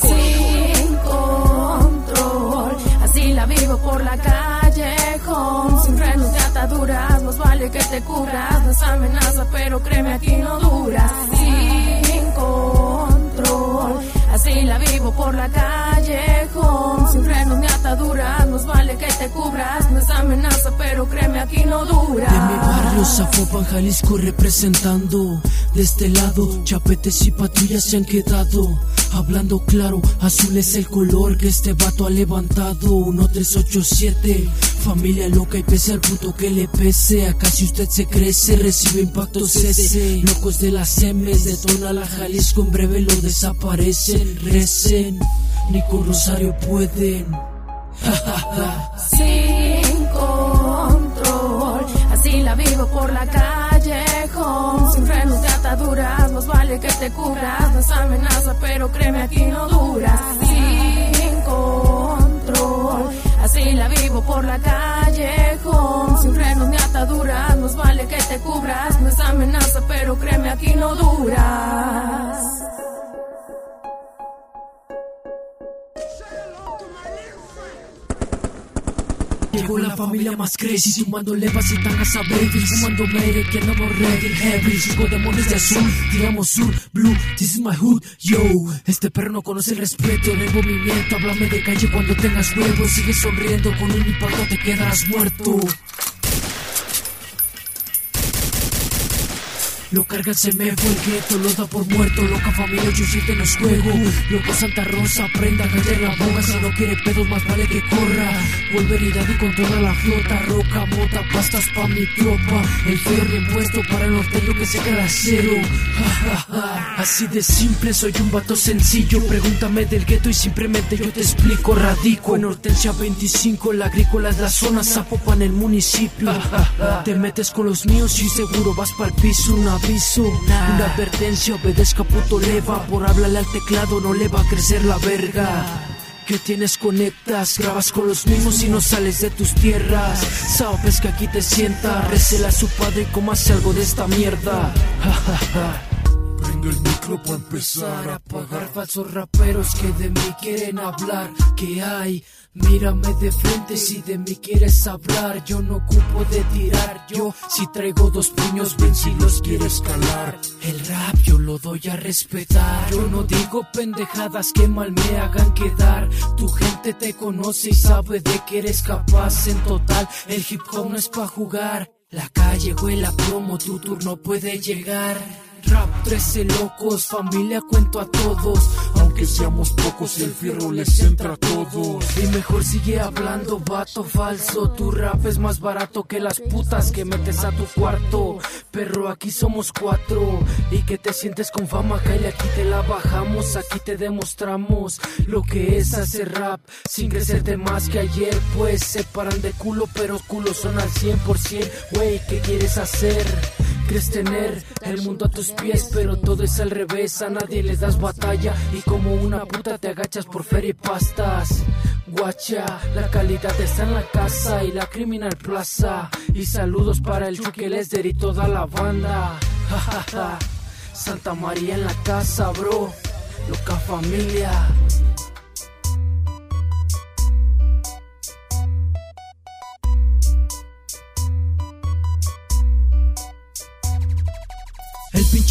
Sin control, así la vivo por la calle sin frenos de ataduras, más vale que te cubras, no es amenaza, pero créeme aquí no dura. Sin control, así la vivo por la calle sin frenos ni ataduras, más vale que te cubras, no es amenaza, pero créeme aquí no dura. Barrio Zapopan, Jalisco representando, de este lado chapetes y patrullas se han quedado. Hablando claro, azul es el color que este vato ha levantado. 1387, familia loca y pese al puto que le pese. Acá si usted se crece, recibe impactos ese. Locos de las M's, detona la Jalisco, en breve lo desaparecen. Recen, ni con Rosario pueden. Sin por la calle, sin frenos de ataduras, más vale que te cubras, no es amenaza, pero créeme aquí no dura. Sin control, así la vivo por la calle, sin frenos ni ataduras, más vale que te cubras, no es amenaza, pero créeme aquí no duras. Llegó la familia más crazy y tangas a baby Fumando mere que no ready heavy. Cinco demonios de azul Tiramos sur, blue, this is my hood Yo, este perro no conoce el respeto En el movimiento, háblame de calle cuando tengas huevos. Sigue sonriendo, con un impacto te quedarás muerto Lo carga se me fue el gueto, lo da por muerto, loca familia 87 los juego. Loco Santa Rosa, prenda, callar la boca, si no quiere pedos más vale que corra. Volveridad y controla la flota, roca, mota, pastas pa' mi tropa. El ferry puesto para el norteño que se queda cero. Así de simple, soy un vato sencillo. Pregúntame del gueto y simplemente yo te explico. Radico en Hortensia 25, la agrícola es la zona, Zapopan el municipio. Te metes con los míos y seguro vas para el piso. Una una advertencia, obedezca puto leva. Por hablarle al teclado no le va a crecer la verga. Que tienes conectas, grabas con los mismos y no sales de tus tierras. Sabes que aquí te sienta, recela a su padre y hace algo de esta mierda. Prendo el micro para empezar a apagar falsos raperos que de mí quieren hablar. Que hay? Mírame de frente si de mí quieres hablar. Yo no ocupo de tirar. Yo si traigo dos puños, ven si los quieres calar. El rap yo lo doy a respetar. Yo no digo pendejadas que mal me hagan quedar. Tu gente te conoce y sabe de que eres capaz. En total, el hip hop no es pa' jugar. La calle huele a promo, tu turno puede llegar. Rap 13 locos, familia cuento a todos. Aunque seamos pocos, el fierro les entra a todos. Y mejor sigue hablando, vato falso. Tu rap es más barato que las putas que metes a tu cuarto. Perro, aquí somos cuatro. Y que te sientes con fama, calle, aquí te la bajamos. Aquí te demostramos lo que es hacer rap. Sin crecerte más que ayer, pues se paran de culo, pero culo son al 100%. Wey, ¿qué quieres hacer? Quieres tener el mundo a tus pies, pero todo es al revés. A nadie les das batalla y como una puta te agachas por feria y pastas. Guacha, la calidad está en la casa y la criminal plaza. Y saludos para el Chucky Lester y toda la banda. Santa María en la casa, bro. Loca familia.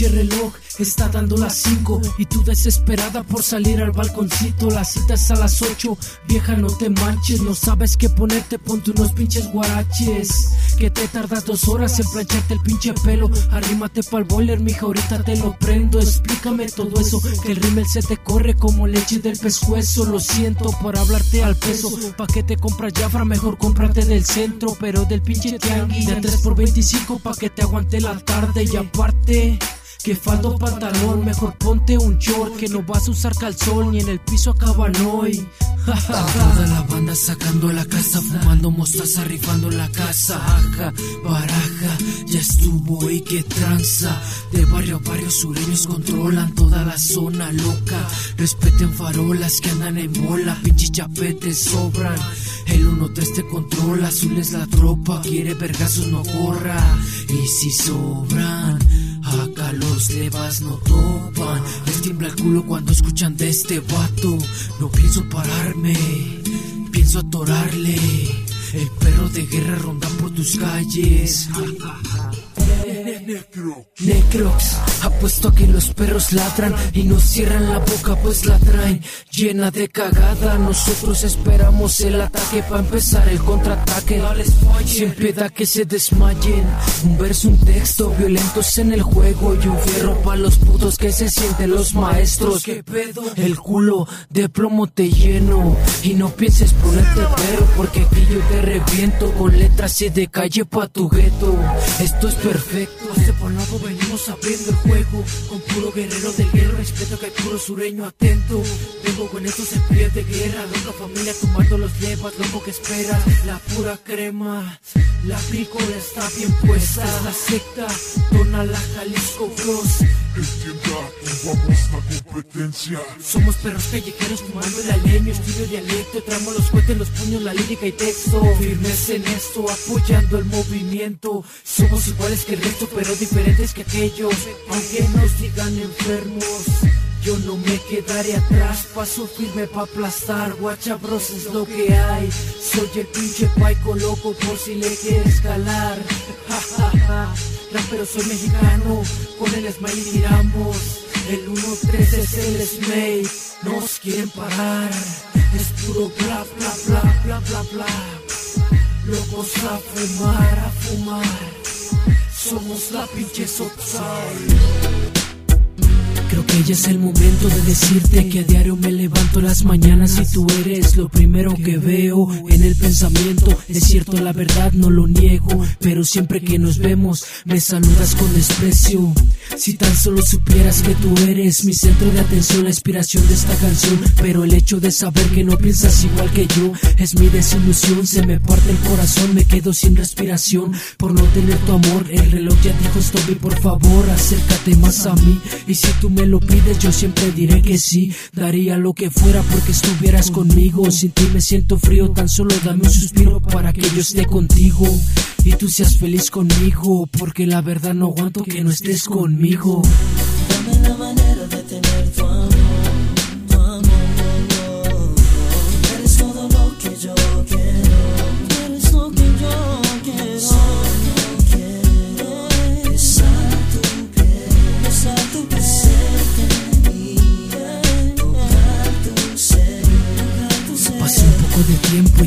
Pinche reloj está dando las 5 y tú desesperada por salir al balconcito. La cita es a las 8, vieja no te manches, no sabes qué ponerte, ponte unos pinches guaraches. Que te tardas dos horas en plancharte el pinche pelo. Arrímate pa'l boiler, mija, ahorita te lo prendo. Explícame todo eso, que el rímel se te corre como leche del pescuezo. Lo siento por hablarte al peso. Pa' que te compras Jafra, mejor cómprate del centro, pero del pinche tianguis. De 3 por 25 pa' que te aguante la tarde y aparte. Que faldo mejor ponte un short Que no vas a usar calzón ni en el piso acaban hoy. Toda la banda sacando la casa Fumando mostaza, rifando la casa. Aja, baraja, ya estuvo y qué tranza. De barrio a barrio sureños controlan toda la zona loca. Respeten farolas que andan en bola Pinches chapetes sobran. El 1-3 te controla, azul es la tropa Quiere vergazos, no corra. Y si sobran Los levas no topan. Les tiembla el culo cuando escuchan de este vato. No pienso pararme, pienso atorarle. El perro de guerra ronda por tus calles. Necrox, apuesto a que los perros ladran y nos cierran la boca pues la traen llena de cagada. Nosotros esperamos el ataque para empezar el contraataque. Sin piedad que se desmayen. Un verso, un texto, violentos en el juego y un fierro para los putos que se sienten los maestros. ¿Qué pedo? El culo de plomo te lleno y no pienses ponerte pero porque aquí yo te reviento con letras y de calle pa' tu gueto. Esto es perfecto. Separado venimos abriendo el juego. Con puro guerrero del guerrero Respeto que hay puro sureño atento. Vengo con estos pie de guerra Loca familia tomando los levas Loco que espera. La pura crema La pícola está bien puesta. La secta Dona la Jalisco Bros la competencia. Somos perros callejeros fumando el aleño, estudio dialecto, tramo los cohetes, los puños, la lírica y texto. Firmes en esto, apoyando el movimiento. Somos iguales que el resto, pero diferentes que aquellos. Aunque nos digan enfermos. Yo no me quedaré atrás, paso firme pa' aplastar, guacha bros es lo que hay. Soy el pinche paico loco por si le quieres calar. Ja, ja, ja. Rapero soy mexicano, con el smile tiramos. El 1-3 es el Smay, nos quieren parar. Es puro bla bla bla bla bla bla. Locos a fumar, a fumar. Somos la pinche Sotsai. Creo que ya es el momento de decirte que a diario me levanto las mañanas y tú eres lo primero que veo en el pensamiento. Es cierto, la verdad no lo niego, pero siempre que nos vemos me saludas con desprecio. Si tan solo supieras que tú eres mi centro de atención, la inspiración de esta canción, pero el hecho de saber que no piensas igual que yo es mi desilusión. Se me parte el corazón, me quedo sin respiración por no tener tu amor. El reloj ya dijo stop y por favor acércate más a mí. Y si tú me lo pides, yo siempre diré que sí. Daría lo que fuera porque estuvieras conmigo. Sin ti me siento frío, tan solo dame un suspiro para que yo esté contigo. Y tú seas feliz conmigo, porque la verdad no aguanto que no estés conmigo. Dame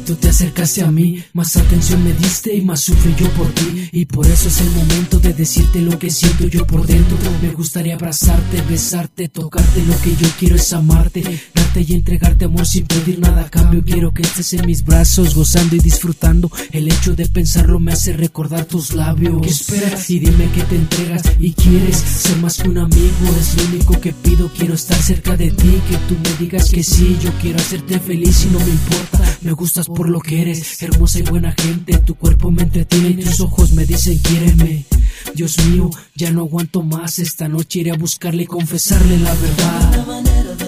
tú te acercaste a mí. Más atención me diste y más sufrí yo por ti. Y por eso es el momento de decirte lo que siento yo por dentro. Me gustaría abrazarte, besarte, tocarte. Lo que yo quiero es amarte, darte y entregarte amor sin pedir nada a cambio. Quiero que estés en mis brazos, gozando y disfrutando. El hecho de pensarlo me hace recordar tus labios. ¿Qué esperas? Y dime que te entregas y quieres ser más que un amigo. Es lo único que pido. Quiero estar cerca de ti, que tú me digas que sí. Yo quiero hacerte feliz y no me importa. Me gustas por lo que eres, hermosa y buena gente. Tu cuerpo me entretiene y tus ojos me dicen quiéreme. Dios mío, ya no aguanto más. Esta noche iré a buscarle y confesarle la verdad.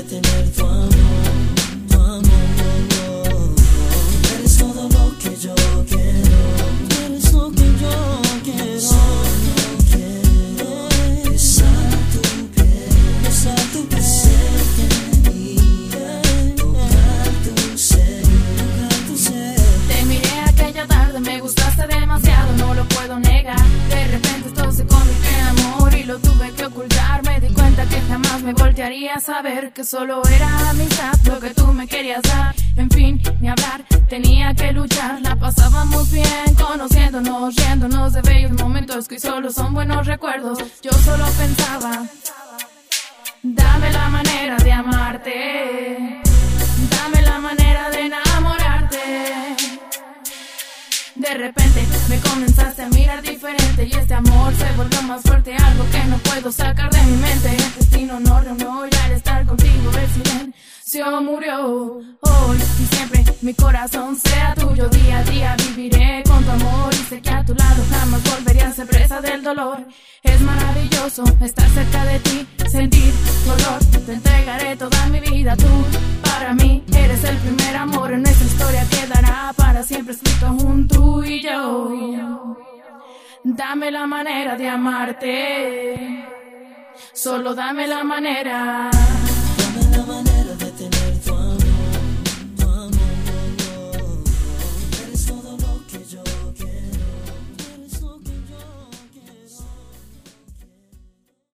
Repente esto se convirtió en amor y lo tuve que ocultar. Me di cuenta que jamás me voltearía a saber que solo era amistad lo que tú me querías dar. En fin, ni hablar, tenía que luchar. La pasábamos bien, conociéndonos, riéndonos de bellos momentos que hoy solo son buenos recuerdos. Yo solo pensaba, me comenzaste a mirar diferente y este amor se volvió más fuerte, algo que no puedo sacar de mi mente. El destino no reunió y al estar contigo el silencio murió. Hoy y siempre mi corazón sea tuyo, día a día viviré con tu amor y sé que a tu lado jamás volveré a ser presa del dolor. Es maravilloso estar cerca de ti, sentir tu olor, te entregaré toda mi vida tú. Para mí eres el primer amor en nuestra historia quedará para siempre escrito junto y yo. Dame la manera de amarte. Solo dame la manera.